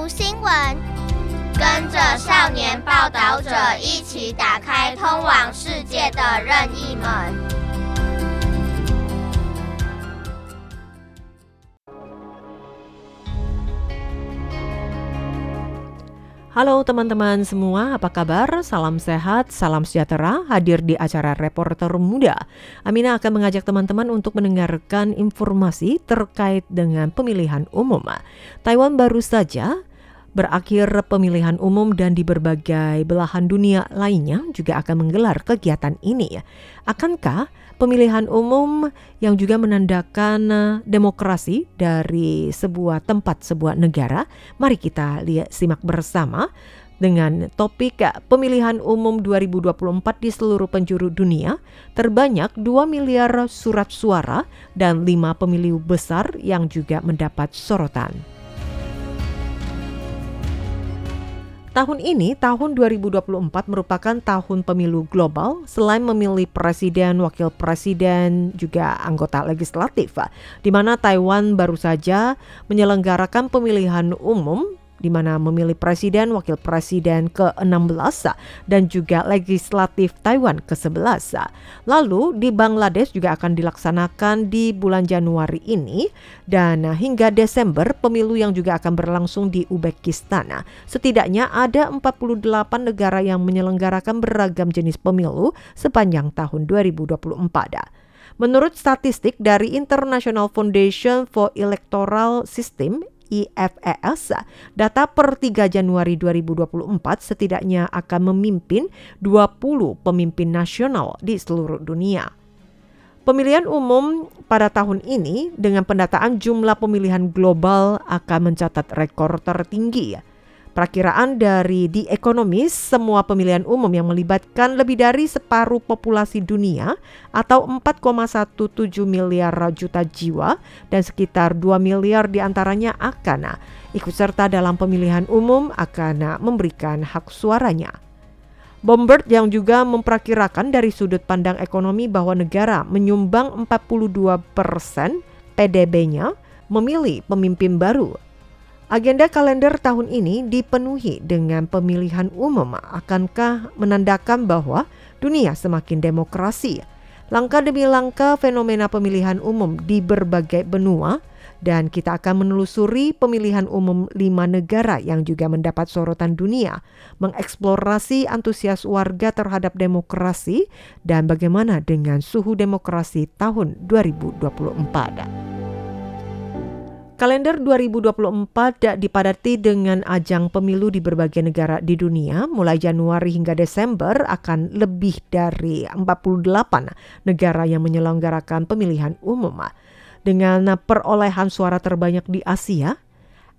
读新闻，跟着少年报道者一起打开通往世界的任意门。Halo teman-teman semua, apa kabar? Salam sehat, salam sejahtera. Hadir di acara Reporter Muda. Amina akan mengajak teman-teman untuk mendengarkan informasi terkait dengan pemilihan umum. Taiwan baru saja berakhir pemilihan umum dan di berbagai belahan dunia lainnya juga akan menggelar kegiatan ini. Akankah pemilihan umum yang juga menandakan eh, demokrasi dari sebuah tempat, sebuah negara. Mari kita lihat simak bersama dengan topik eh, pemilihan umum 2024 di seluruh penjuru dunia, terbanyak 2 miliar surat suara dan 5 pemilu besar yang juga mendapat sorotan. Tahun ini, tahun 2024 merupakan tahun pemilu global selain memilih presiden, wakil presiden, juga anggota legislatif, di mana Taiwan baru saja menyelenggarakan pemilihan umum di mana memilih presiden, wakil presiden ke-16 dan juga legislatif Taiwan ke-11. Lalu di Bangladesh juga akan dilaksanakan di bulan Januari ini dan hingga Desember pemilu yang juga akan berlangsung di Uzbekistan. Setidaknya ada 48 negara yang menyelenggarakan beragam jenis pemilu sepanjang tahun 2024. Menurut statistik dari International Foundation for Electoral System IFES, data per 3 Januari 2024 setidaknya akan memimpin 20 pemimpin nasional di seluruh dunia. Pemilihan umum pada tahun ini dengan pendataan jumlah pemilihan global akan mencatat rekor tertinggi Perakiraan dari The Economist, semua pemilihan umum yang melibatkan lebih dari separuh populasi dunia atau 4,17 miliar juta jiwa dan sekitar 2 miliar di antaranya akan ikut serta dalam pemilihan umum akan memberikan hak suaranya. Bombard yang juga memperkirakan dari sudut pandang ekonomi bahwa negara menyumbang 42 persen PDB-nya memilih pemimpin baru Agenda kalender tahun ini dipenuhi dengan pemilihan umum. Akankah menandakan bahwa dunia semakin demokrasi? Langkah demi langkah fenomena pemilihan umum di berbagai benua dan kita akan menelusuri pemilihan umum lima negara yang juga mendapat sorotan dunia, mengeksplorasi antusias warga terhadap demokrasi dan bagaimana dengan suhu demokrasi tahun 2024. Kalender 2024 dipadati dengan ajang pemilu di berbagai negara di dunia. Mulai Januari hingga Desember akan lebih dari 48 negara yang menyelenggarakan pemilihan umum. Dengan perolehan suara terbanyak di Asia,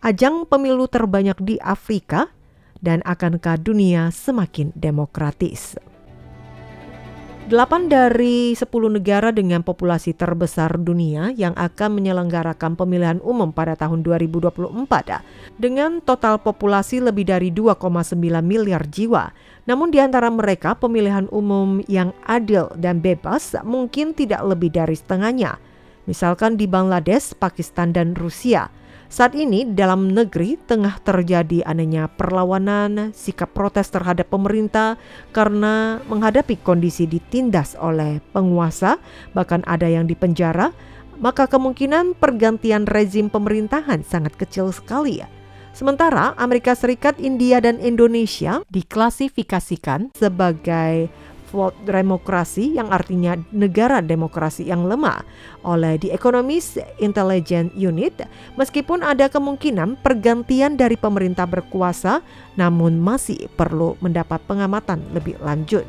ajang pemilu terbanyak di Afrika, dan akankah dunia semakin demokratis? Delapan dari sepuluh negara dengan populasi terbesar dunia yang akan menyelenggarakan pemilihan umum pada tahun 2024 dengan total populasi lebih dari 2,9 miliar jiwa. Namun di antara mereka pemilihan umum yang adil dan bebas mungkin tidak lebih dari setengahnya. Misalkan di Bangladesh, Pakistan, dan Rusia – saat ini dalam negeri tengah terjadi anehnya perlawanan sikap protes terhadap pemerintah karena menghadapi kondisi ditindas oleh penguasa, bahkan ada yang dipenjara, maka kemungkinan pergantian rezim pemerintahan sangat kecil sekali ya. Sementara Amerika Serikat, India, dan Indonesia diklasifikasikan sebagai demokrasi yang artinya negara demokrasi yang lemah oleh The Economist Intelligence Unit meskipun ada kemungkinan pergantian dari pemerintah berkuasa namun masih perlu mendapat pengamatan lebih lanjut.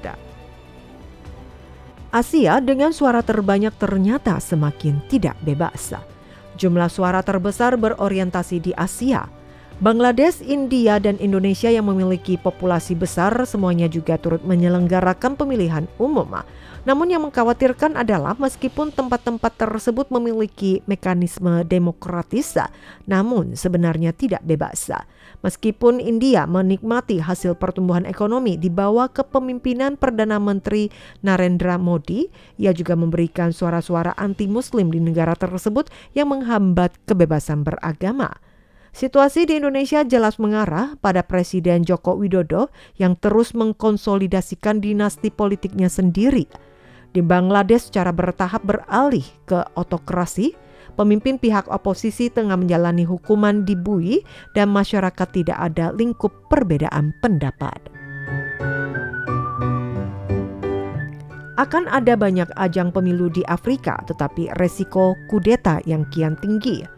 Asia dengan suara terbanyak ternyata semakin tidak bebas. Jumlah suara terbesar berorientasi di Asia Bangladesh, India, dan Indonesia yang memiliki populasi besar semuanya juga turut menyelenggarakan pemilihan umum. Namun yang mengkhawatirkan adalah meskipun tempat-tempat tersebut memiliki mekanisme demokratis, namun sebenarnya tidak bebas. Meskipun India menikmati hasil pertumbuhan ekonomi di bawah kepemimpinan Perdana Menteri Narendra Modi, ia juga memberikan suara-suara anti-muslim di negara tersebut yang menghambat kebebasan beragama. Situasi di Indonesia jelas mengarah pada Presiden Joko Widodo yang terus mengkonsolidasikan dinasti politiknya sendiri. Di Bangladesh secara bertahap beralih ke otokrasi, pemimpin pihak oposisi tengah menjalani hukuman di Bui dan masyarakat tidak ada lingkup perbedaan pendapat. Akan ada banyak ajang pemilu di Afrika, tetapi resiko kudeta yang kian tinggi.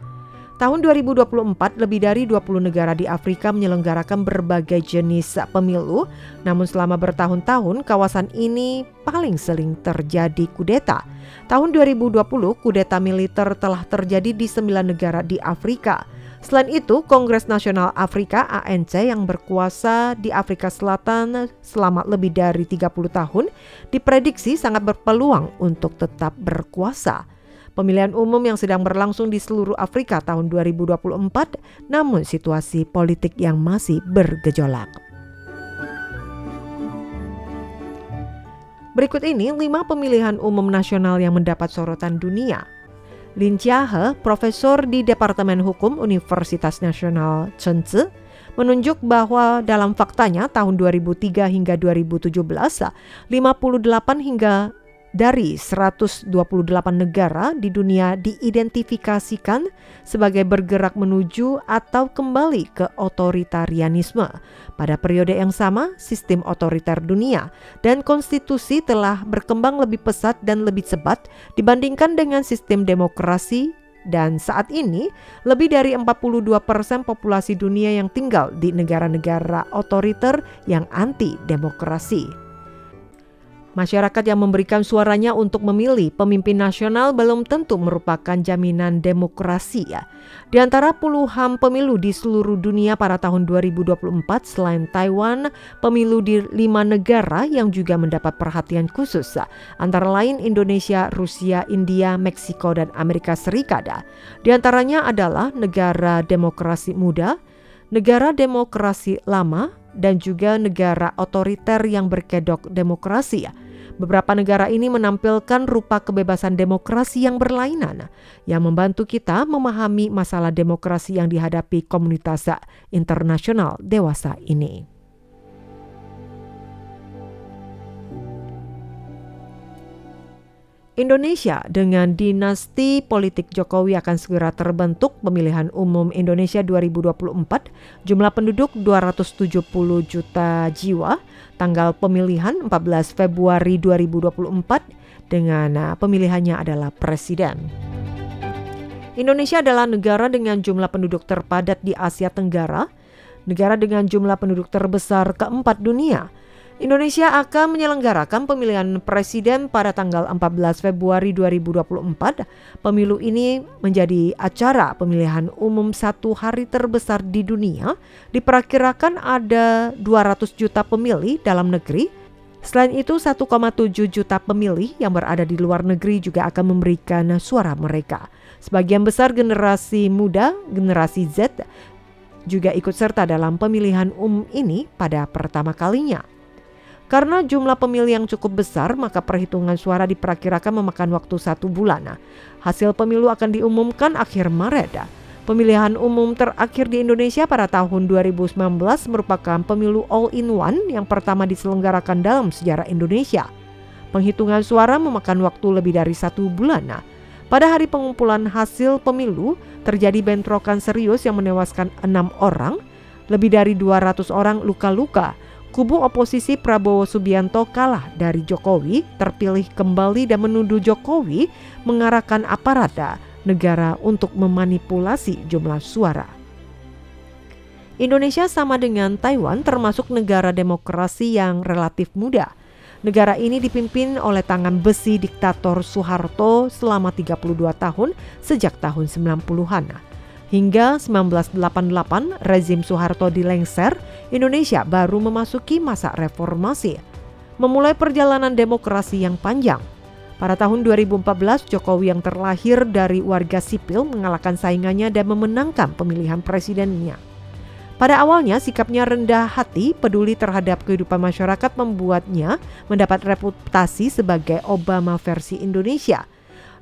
Tahun 2024, lebih dari 20 negara di Afrika menyelenggarakan berbagai jenis pemilu, namun selama bertahun-tahun kawasan ini paling sering terjadi kudeta. Tahun 2020, kudeta militer telah terjadi di sembilan negara di Afrika. Selain itu, Kongres Nasional Afrika ANC yang berkuasa di Afrika Selatan selama lebih dari 30 tahun diprediksi sangat berpeluang untuk tetap berkuasa. Pemilihan umum yang sedang berlangsung di seluruh Afrika tahun 2024, namun situasi politik yang masih bergejolak. Berikut ini lima pemilihan umum nasional yang mendapat sorotan dunia. Lin Jiahe, profesor di Departemen Hukum Universitas Nasional Chengzi, menunjuk bahwa dalam faktanya tahun 2003 hingga 2017, 58 hingga dari 128 negara di dunia diidentifikasikan sebagai bergerak menuju atau kembali ke otoritarianisme. Pada periode yang sama, sistem otoriter dunia dan konstitusi telah berkembang lebih pesat dan lebih cepat dibandingkan dengan sistem demokrasi dan saat ini lebih dari 42% populasi dunia yang tinggal di negara-negara otoriter yang anti demokrasi. Masyarakat yang memberikan suaranya untuk memilih pemimpin nasional belum tentu merupakan jaminan demokrasi ya. Di antara puluhan pemilu di seluruh dunia pada tahun 2024 selain Taiwan, pemilu di lima negara yang juga mendapat perhatian khusus antara lain Indonesia, Rusia, India, Meksiko, dan Amerika Serikat. Di antaranya adalah negara demokrasi muda, negara demokrasi lama, dan juga negara otoriter yang berkedok demokrasi ya. Beberapa negara ini menampilkan rupa kebebasan demokrasi yang berlainan yang membantu kita memahami masalah demokrasi yang dihadapi komunitas internasional dewasa ini. Indonesia dengan dinasti politik Jokowi akan segera terbentuk pemilihan umum Indonesia 2024 jumlah penduduk 270 juta jiwa. Tanggal pemilihan 14 Februari 2024 dengan uh, pemilihannya adalah presiden. Indonesia adalah negara dengan jumlah penduduk terpadat di Asia Tenggara, negara dengan jumlah penduduk terbesar keempat dunia Indonesia akan menyelenggarakan pemilihan presiden pada tanggal 14 Februari 2024. Pemilu ini menjadi acara pemilihan umum satu hari terbesar di dunia. Diperkirakan ada 200 juta pemilih dalam negeri. Selain itu 1,7 juta pemilih yang berada di luar negeri juga akan memberikan suara mereka. Sebagian besar generasi muda, generasi Z, juga ikut serta dalam pemilihan umum ini pada pertama kalinya. Karena jumlah pemilih yang cukup besar, maka perhitungan suara diperkirakan memakan waktu satu bulan. Hasil pemilu akan diumumkan akhir Maret. Pemilihan umum terakhir di Indonesia pada tahun 2019 merupakan pemilu all-in-one yang pertama diselenggarakan dalam sejarah Indonesia. Penghitungan suara memakan waktu lebih dari satu bulan. Pada hari pengumpulan hasil pemilu, terjadi bentrokan serius yang menewaskan enam orang, lebih dari 200 orang luka-luka, kubu oposisi Prabowo Subianto kalah dari Jokowi, terpilih kembali dan menuduh Jokowi mengarahkan aparat negara untuk memanipulasi jumlah suara. Indonesia sama dengan Taiwan termasuk negara demokrasi yang relatif muda. Negara ini dipimpin oleh tangan besi diktator Soeharto selama 32 tahun sejak tahun 90-an. Hingga 1988 rezim Soeharto dilengser, Indonesia baru memasuki masa reformasi. Memulai perjalanan demokrasi yang panjang. Pada tahun 2014, Jokowi yang terlahir dari warga sipil mengalahkan saingannya dan memenangkan pemilihan presidennya. Pada awalnya sikapnya rendah hati, peduli terhadap kehidupan masyarakat membuatnya mendapat reputasi sebagai Obama versi Indonesia –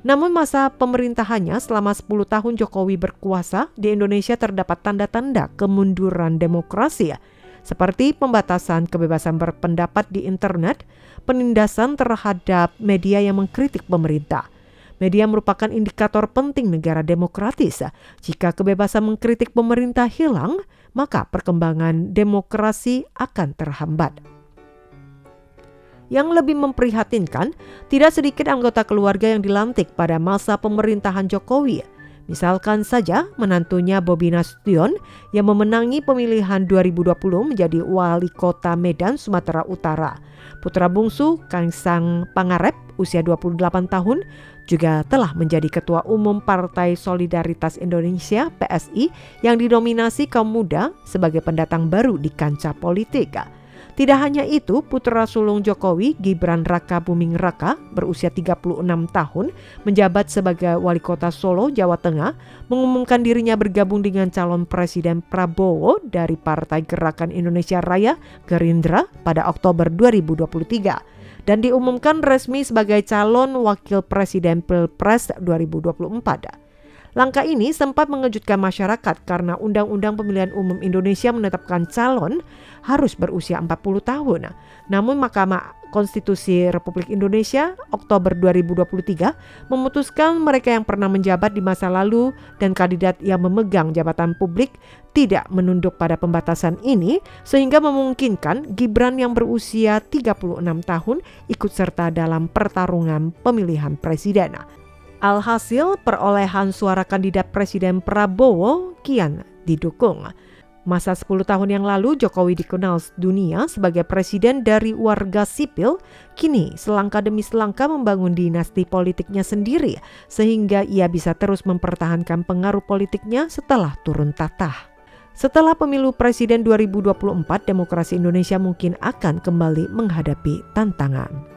Namun masa pemerintahannya selama 10 tahun Jokowi berkuasa di Indonesia terdapat tanda-tanda kemunduran demokrasi seperti pembatasan kebebasan berpendapat di internet, penindasan terhadap media yang mengkritik pemerintah. Media merupakan indikator penting negara demokratis. Jika kebebasan mengkritik pemerintah hilang, maka perkembangan demokrasi akan terhambat. Yang lebih memprihatinkan, tidak sedikit anggota keluarga yang dilantik pada masa pemerintahan Jokowi. Misalkan saja menantunya Bobi Nasution yang memenangi pemilihan 2020 menjadi wali kota Medan, Sumatera Utara. Putra bungsu Kaisang Pangarep usia 28 tahun juga telah menjadi ketua umum Partai Solidaritas Indonesia PSI yang didominasi kaum muda sebagai pendatang baru di kancah politik. Tidak hanya itu, putra sulung Jokowi, Gibran Raka Buming Raka, berusia 36 tahun, menjabat sebagai wali kota Solo, Jawa Tengah, mengumumkan dirinya bergabung dengan calon Presiden Prabowo dari Partai Gerakan Indonesia Raya, Gerindra, pada Oktober 2023 dan diumumkan resmi sebagai calon wakil presiden Pilpres 2024. Langkah ini sempat mengejutkan masyarakat karena Undang-Undang Pemilihan Umum Indonesia menetapkan calon harus berusia 40 tahun. Namun Mahkamah Konstitusi Republik Indonesia Oktober 2023 memutuskan mereka yang pernah menjabat di masa lalu dan kandidat yang memegang jabatan publik tidak menunduk pada pembatasan ini sehingga memungkinkan Gibran yang berusia 36 tahun ikut serta dalam pertarungan pemilihan presiden. Alhasil perolehan suara kandidat Presiden Prabowo kian didukung. Masa 10 tahun yang lalu Jokowi dikenal dunia sebagai presiden dari warga sipil, kini selangkah demi selangkah membangun dinasti politiknya sendiri sehingga ia bisa terus mempertahankan pengaruh politiknya setelah turun tatah. Setelah pemilu presiden 2024, demokrasi Indonesia mungkin akan kembali menghadapi tantangan.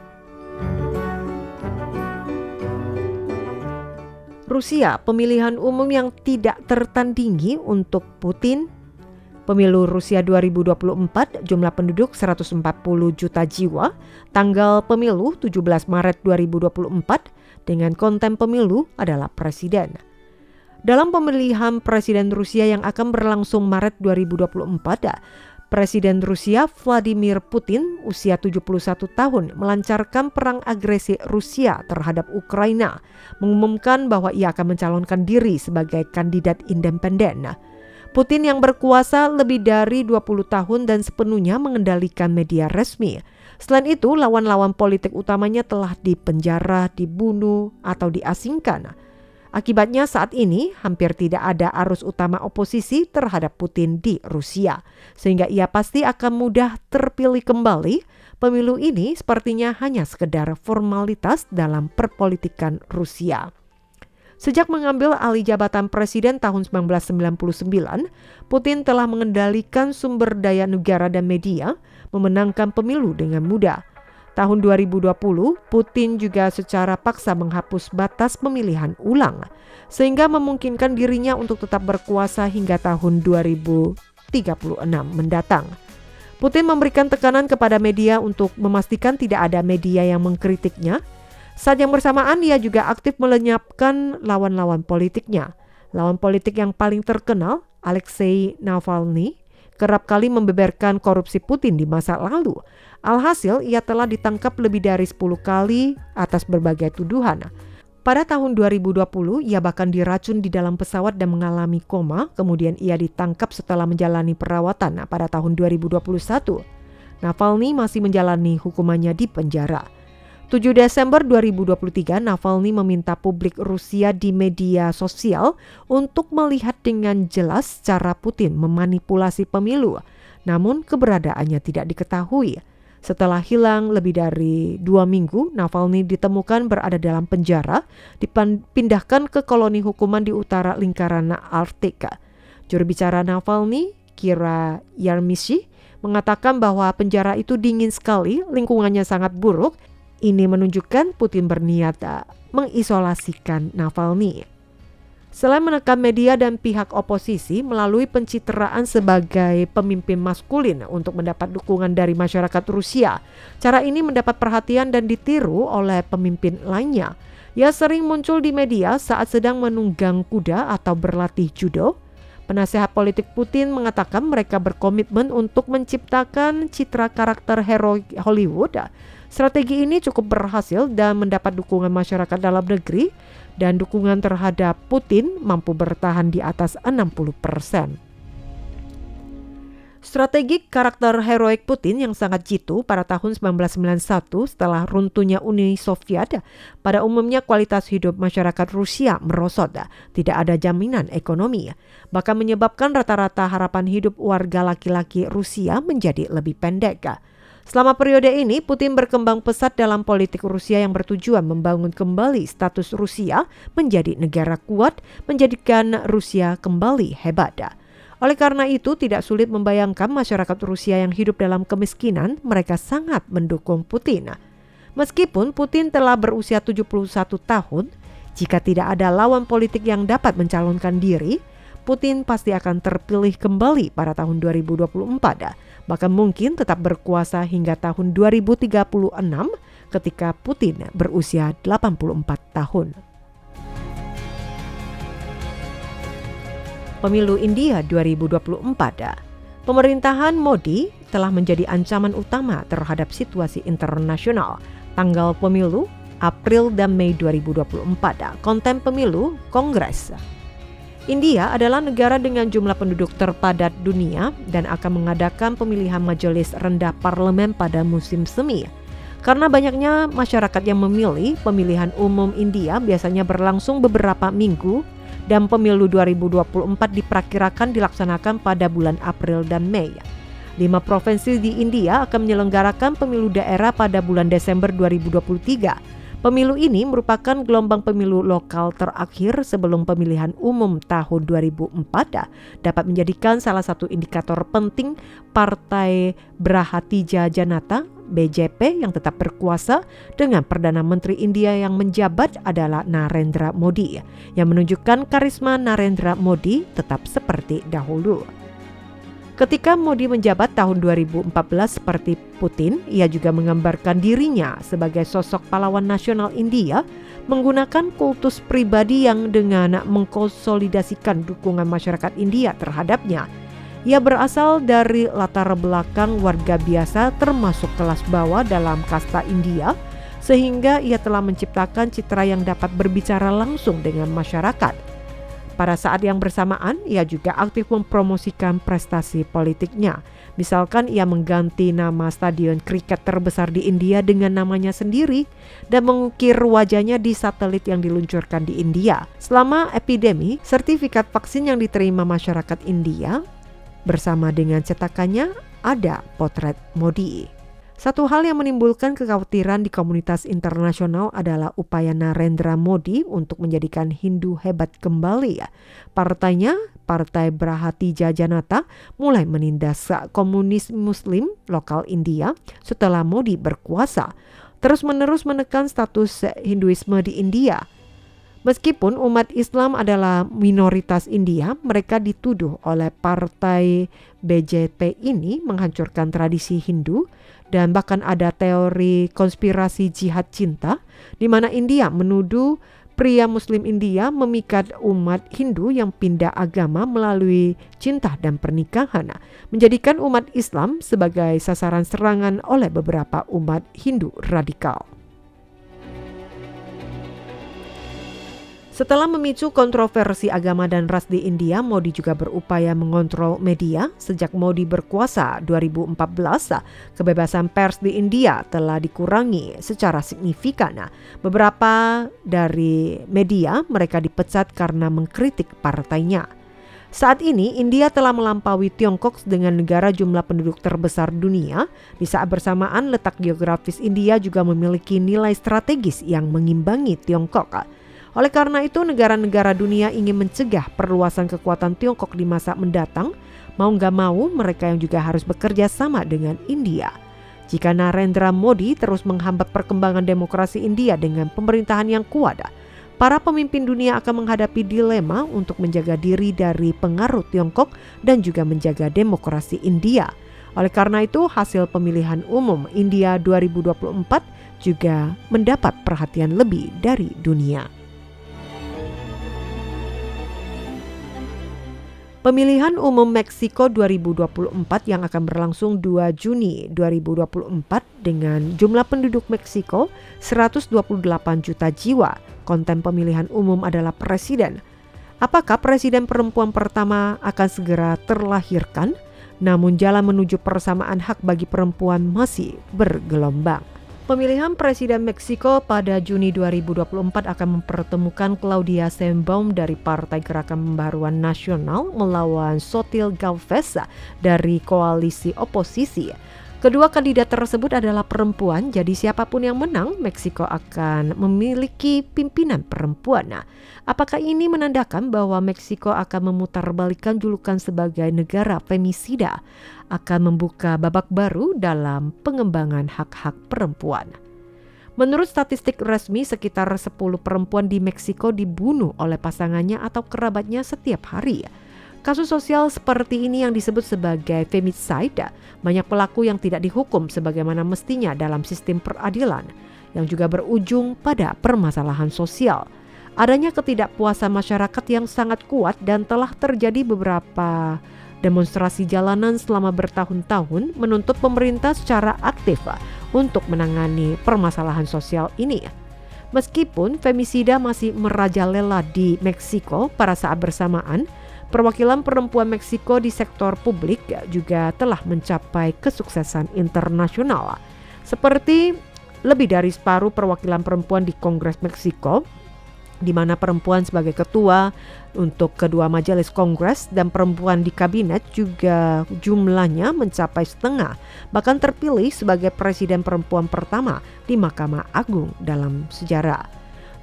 Rusia, pemilihan umum yang tidak tertandingi untuk Putin. Pemilu Rusia 2024 jumlah penduduk 140 juta jiwa, tanggal pemilu 17 Maret 2024 dengan konten pemilu adalah presiden. Dalam pemilihan presiden Rusia yang akan berlangsung Maret 2024, Presiden Rusia Vladimir Putin usia 71 tahun melancarkan perang agresi Rusia terhadap Ukraina, mengumumkan bahwa ia akan mencalonkan diri sebagai kandidat independen. Putin yang berkuasa lebih dari 20 tahun dan sepenuhnya mengendalikan media resmi. Selain itu, lawan-lawan politik utamanya telah dipenjara, dibunuh, atau diasingkan. Akibatnya saat ini hampir tidak ada arus utama oposisi terhadap Putin di Rusia, sehingga ia pasti akan mudah terpilih kembali. Pemilu ini sepertinya hanya sekedar formalitas dalam perpolitikan Rusia. Sejak mengambil alih jabatan presiden tahun 1999, Putin telah mengendalikan sumber daya negara dan media, memenangkan pemilu dengan mudah tahun 2020, Putin juga secara paksa menghapus batas pemilihan ulang, sehingga memungkinkan dirinya untuk tetap berkuasa hingga tahun 2036 mendatang. Putin memberikan tekanan kepada media untuk memastikan tidak ada media yang mengkritiknya. Saat yang bersamaan, ia juga aktif melenyapkan lawan-lawan politiknya. Lawan politik yang paling terkenal, Alexei Navalny, kerap kali membeberkan korupsi Putin di masa lalu. Alhasil, ia telah ditangkap lebih dari 10 kali atas berbagai tuduhan. Pada tahun 2020, ia bahkan diracun di dalam pesawat dan mengalami koma, kemudian ia ditangkap setelah menjalani perawatan pada tahun 2021. Navalny masih menjalani hukumannya di penjara. 7 Desember 2023, Navalny meminta publik Rusia di media sosial untuk melihat dengan jelas cara Putin memanipulasi pemilu, namun keberadaannya tidak diketahui. Setelah hilang lebih dari dua minggu, Navalny ditemukan berada dalam penjara, dipindahkan ke koloni hukuman di utara lingkaran Arktika. Juru bicara Navalny, Kira Yarmishi, mengatakan bahwa penjara itu dingin sekali, lingkungannya sangat buruk. Ini menunjukkan Putin berniat mengisolasikan Navalny. Selain menekan media dan pihak oposisi melalui pencitraan sebagai pemimpin maskulin untuk mendapat dukungan dari masyarakat Rusia, cara ini mendapat perhatian dan ditiru oleh pemimpin lainnya. Ia sering muncul di media saat sedang menunggang kuda atau berlatih judo. Penasehat politik Putin mengatakan mereka berkomitmen untuk menciptakan citra karakter hero Hollywood. Strategi ini cukup berhasil dan mendapat dukungan masyarakat dalam negeri dan dukungan terhadap Putin mampu bertahan di atas 60 persen. Strategi karakter heroik Putin yang sangat jitu pada tahun 1991 setelah runtuhnya Uni Soviet, pada umumnya kualitas hidup masyarakat Rusia merosot, tidak ada jaminan ekonomi, bahkan menyebabkan rata-rata harapan hidup warga laki-laki Rusia menjadi lebih pendek. Selama periode ini, Putin berkembang pesat dalam politik Rusia yang bertujuan membangun kembali status Rusia menjadi negara kuat, menjadikan Rusia kembali hebat. Oleh karena itu, tidak sulit membayangkan masyarakat Rusia yang hidup dalam kemiskinan, mereka sangat mendukung Putin. Meskipun Putin telah berusia 71 tahun, jika tidak ada lawan politik yang dapat mencalonkan diri, Putin pasti akan terpilih kembali pada tahun 2024, bahkan mungkin tetap berkuasa hingga tahun 2036 ketika Putin berusia 84 tahun. pemilu India 2024. Pemerintahan Modi telah menjadi ancaman utama terhadap situasi internasional. Tanggal pemilu April dan Mei 2024. Konten pemilu Kongres. India adalah negara dengan jumlah penduduk terpadat dunia dan akan mengadakan pemilihan majelis rendah parlemen pada musim semi. Karena banyaknya masyarakat yang memilih, pemilihan umum India biasanya berlangsung beberapa minggu dan pemilu 2024 diperkirakan dilaksanakan pada bulan April dan Mei. Lima provinsi di India akan menyelenggarakan pemilu daerah pada bulan Desember 2023. Pemilu ini merupakan gelombang pemilu lokal terakhir sebelum pemilihan umum tahun 2004 dapat menjadikan salah satu indikator penting Partai Brahatija Janata BJP yang tetap berkuasa dengan Perdana Menteri India yang menjabat adalah Narendra Modi yang menunjukkan karisma Narendra Modi tetap seperti dahulu. Ketika Modi menjabat tahun 2014 seperti Putin, ia juga menggambarkan dirinya sebagai sosok pahlawan nasional India menggunakan kultus pribadi yang dengan mengkonsolidasikan dukungan masyarakat India terhadapnya ia berasal dari latar belakang warga biasa termasuk kelas bawah dalam kasta India sehingga ia telah menciptakan citra yang dapat berbicara langsung dengan masyarakat. Pada saat yang bersamaan, ia juga aktif mempromosikan prestasi politiknya. Misalkan ia mengganti nama stadion kriket terbesar di India dengan namanya sendiri dan mengukir wajahnya di satelit yang diluncurkan di India. Selama epidemi, sertifikat vaksin yang diterima masyarakat India Bersama dengan cetakannya ada potret Modi. Satu hal yang menimbulkan kekhawatiran di komunitas internasional adalah upaya Narendra Modi untuk menjadikan Hindu hebat kembali. Partainya, Partai Brahati Janata, mulai menindas komunis Muslim lokal India setelah Modi berkuasa, terus-menerus menekan status Hinduisme di India Meskipun umat Islam adalah minoritas India, mereka dituduh oleh partai BJP ini menghancurkan tradisi Hindu dan bahkan ada teori konspirasi jihad cinta di mana India menuduh pria muslim India memikat umat Hindu yang pindah agama melalui cinta dan pernikahan menjadikan umat Islam sebagai sasaran serangan oleh beberapa umat Hindu radikal. Setelah memicu kontroversi agama dan ras di India, Modi juga berupaya mengontrol media. Sejak Modi berkuasa 2014, kebebasan pers di India telah dikurangi secara signifikan. Beberapa dari media mereka dipecat karena mengkritik partainya. Saat ini India telah melampaui Tiongkok dengan negara jumlah penduduk terbesar dunia. Di saat bersamaan letak geografis India juga memiliki nilai strategis yang mengimbangi Tiongkok. Oleh karena itu, negara-negara dunia ingin mencegah perluasan kekuatan Tiongkok di masa mendatang. Mau nggak mau, mereka yang juga harus bekerja sama dengan India. Jika Narendra Modi terus menghambat perkembangan demokrasi India dengan pemerintahan yang kuat, para pemimpin dunia akan menghadapi dilema untuk menjaga diri dari pengaruh Tiongkok dan juga menjaga demokrasi India. Oleh karena itu, hasil pemilihan umum India 2024 juga mendapat perhatian lebih dari dunia. Pemilihan umum Meksiko 2024 yang akan berlangsung 2 Juni 2024 dengan jumlah penduduk Meksiko 128 juta jiwa. Konten pemilihan umum adalah presiden. Apakah presiden perempuan pertama akan segera terlahirkan? Namun jalan menuju persamaan hak bagi perempuan masih bergelombang. Pemilihan Presiden Meksiko pada Juni 2024 akan mempertemukan Claudia Sheinbaum dari Partai Gerakan Pembaruan Nasional melawan Sotil Galvez dari koalisi oposisi. Kedua kandidat tersebut adalah perempuan, jadi siapa pun yang menang, Meksiko akan memiliki pimpinan perempuan. Nah, apakah ini menandakan bahwa Meksiko akan memutarbalikkan julukan sebagai negara femisida? Akan membuka babak baru dalam pengembangan hak-hak perempuan. Menurut statistik resmi, sekitar 10 perempuan di Meksiko dibunuh oleh pasangannya atau kerabatnya setiap hari. Kasus sosial seperti ini yang disebut sebagai femicide, banyak pelaku yang tidak dihukum sebagaimana mestinya dalam sistem peradilan, yang juga berujung pada permasalahan sosial. Adanya ketidakpuasan masyarakat yang sangat kuat dan telah terjadi beberapa demonstrasi jalanan selama bertahun-tahun menuntut pemerintah secara aktif untuk menangani permasalahan sosial ini. Meskipun femisida masih merajalela di Meksiko pada saat bersamaan, Perwakilan perempuan Meksiko di sektor publik juga telah mencapai kesuksesan internasional. Seperti lebih dari separuh perwakilan perempuan di Kongres Meksiko, di mana perempuan sebagai ketua untuk kedua majelis kongres dan perempuan di kabinet juga jumlahnya mencapai setengah, bahkan terpilih sebagai presiden perempuan pertama di Mahkamah Agung dalam sejarah.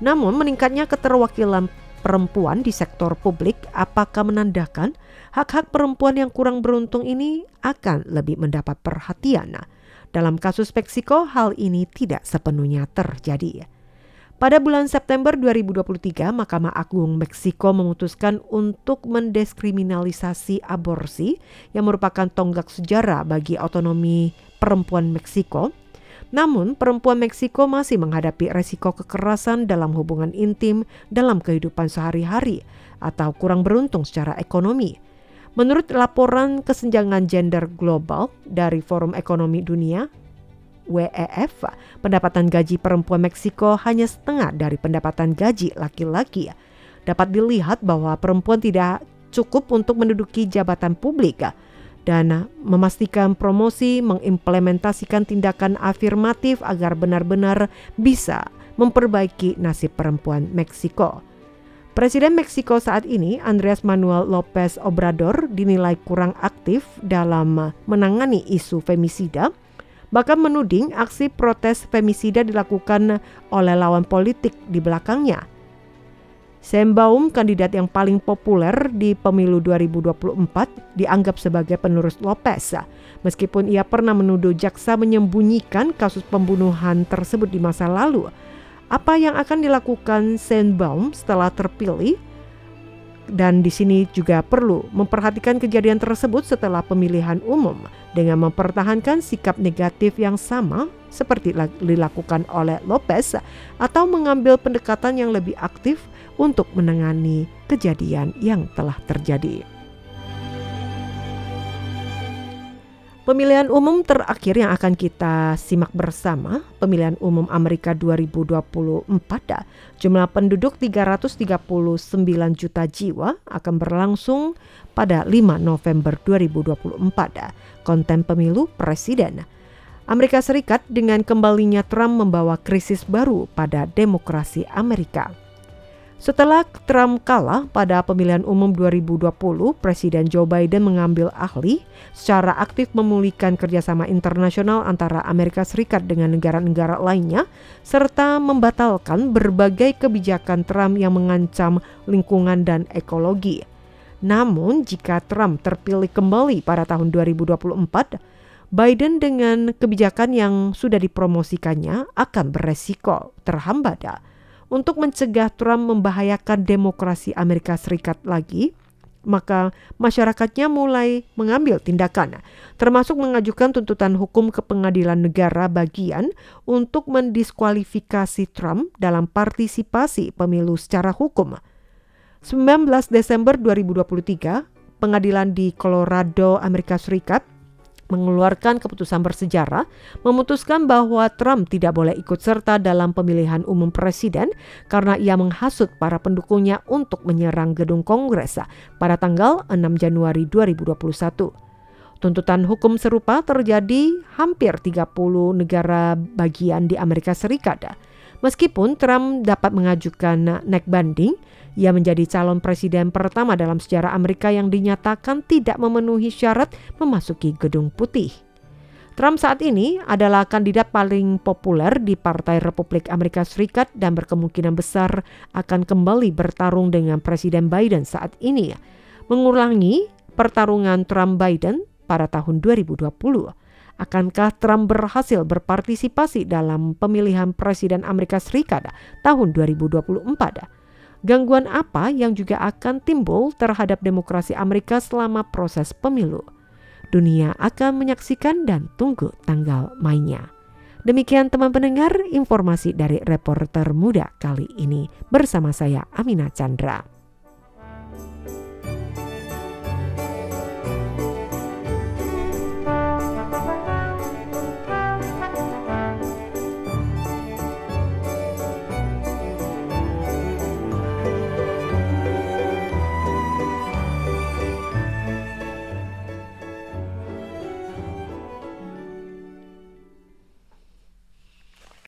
Namun meningkatnya keterwakilan perempuan di sektor publik apakah menandakan hak-hak perempuan yang kurang beruntung ini akan lebih mendapat perhatian. Nah, dalam kasus Meksiko hal ini tidak sepenuhnya terjadi. Pada bulan September 2023, Mahkamah Agung Meksiko memutuskan untuk mendeskriminalisasi aborsi yang merupakan tonggak sejarah bagi otonomi perempuan Meksiko namun, perempuan Meksiko masih menghadapi resiko kekerasan dalam hubungan intim dalam kehidupan sehari-hari atau kurang beruntung secara ekonomi. Menurut laporan kesenjangan gender global dari Forum Ekonomi Dunia, WEF, pendapatan gaji perempuan Meksiko hanya setengah dari pendapatan gaji laki-laki. Dapat dilihat bahwa perempuan tidak cukup untuk menduduki jabatan publik dan memastikan promosi mengimplementasikan tindakan afirmatif agar benar-benar bisa memperbaiki nasib perempuan Meksiko. Presiden Meksiko saat ini, Andres Manuel Lopez Obrador, dinilai kurang aktif dalam menangani isu femisida, bahkan menuding aksi protes femisida dilakukan oleh lawan politik di belakangnya. Sam Baum, kandidat yang paling populer di pemilu 2024, dianggap sebagai penerus Lopez. Meskipun ia pernah menuduh jaksa menyembunyikan kasus pembunuhan tersebut di masa lalu, apa yang akan dilakukan Baum setelah terpilih? Dan di sini juga perlu memperhatikan kejadian tersebut setelah pemilihan umum dengan mempertahankan sikap negatif yang sama seperti dilakukan oleh Lopez atau mengambil pendekatan yang lebih aktif untuk menangani kejadian yang telah terjadi. Pemilihan umum terakhir yang akan kita simak bersama, pemilihan umum Amerika 2024, jumlah penduduk 339 juta jiwa akan berlangsung pada 5 November 2024. Konten pemilu presiden. Amerika Serikat dengan kembalinya Trump membawa krisis baru pada demokrasi Amerika. Setelah Trump kalah pada pemilihan umum 2020, Presiden Joe Biden mengambil ahli secara aktif memulihkan kerjasama internasional antara Amerika Serikat dengan negara-negara lainnya, serta membatalkan berbagai kebijakan Trump yang mengancam lingkungan dan ekologi. Namun, jika Trump terpilih kembali pada tahun 2024, Biden dengan kebijakan yang sudah dipromosikannya akan beresiko terhambat untuk mencegah Trump membahayakan demokrasi Amerika Serikat lagi, maka masyarakatnya mulai mengambil tindakan, termasuk mengajukan tuntutan hukum ke pengadilan negara bagian untuk mendiskualifikasi Trump dalam partisipasi pemilu secara hukum. 19 Desember 2023, pengadilan di Colorado, Amerika Serikat mengeluarkan keputusan bersejarah memutuskan bahwa Trump tidak boleh ikut serta dalam pemilihan umum presiden karena ia menghasut para pendukungnya untuk menyerang gedung Kongres pada tanggal 6 Januari 2021. Tuntutan hukum serupa terjadi hampir 30 negara bagian di Amerika Serikat. Meskipun Trump dapat mengajukan naik banding, ia menjadi calon presiden pertama dalam sejarah Amerika yang dinyatakan tidak memenuhi syarat memasuki Gedung Putih. Trump saat ini adalah kandidat paling populer di Partai Republik Amerika Serikat dan berkemungkinan besar akan kembali bertarung dengan Presiden Biden saat ini, mengulangi pertarungan Trump-Biden pada tahun 2020. Akankah Trump berhasil berpartisipasi dalam pemilihan Presiden Amerika Serikat tahun 2024? gangguan apa yang juga akan timbul terhadap demokrasi Amerika selama proses pemilu. Dunia akan menyaksikan dan tunggu tanggal mainnya. Demikian teman pendengar informasi dari reporter muda kali ini bersama saya Amina Chandra.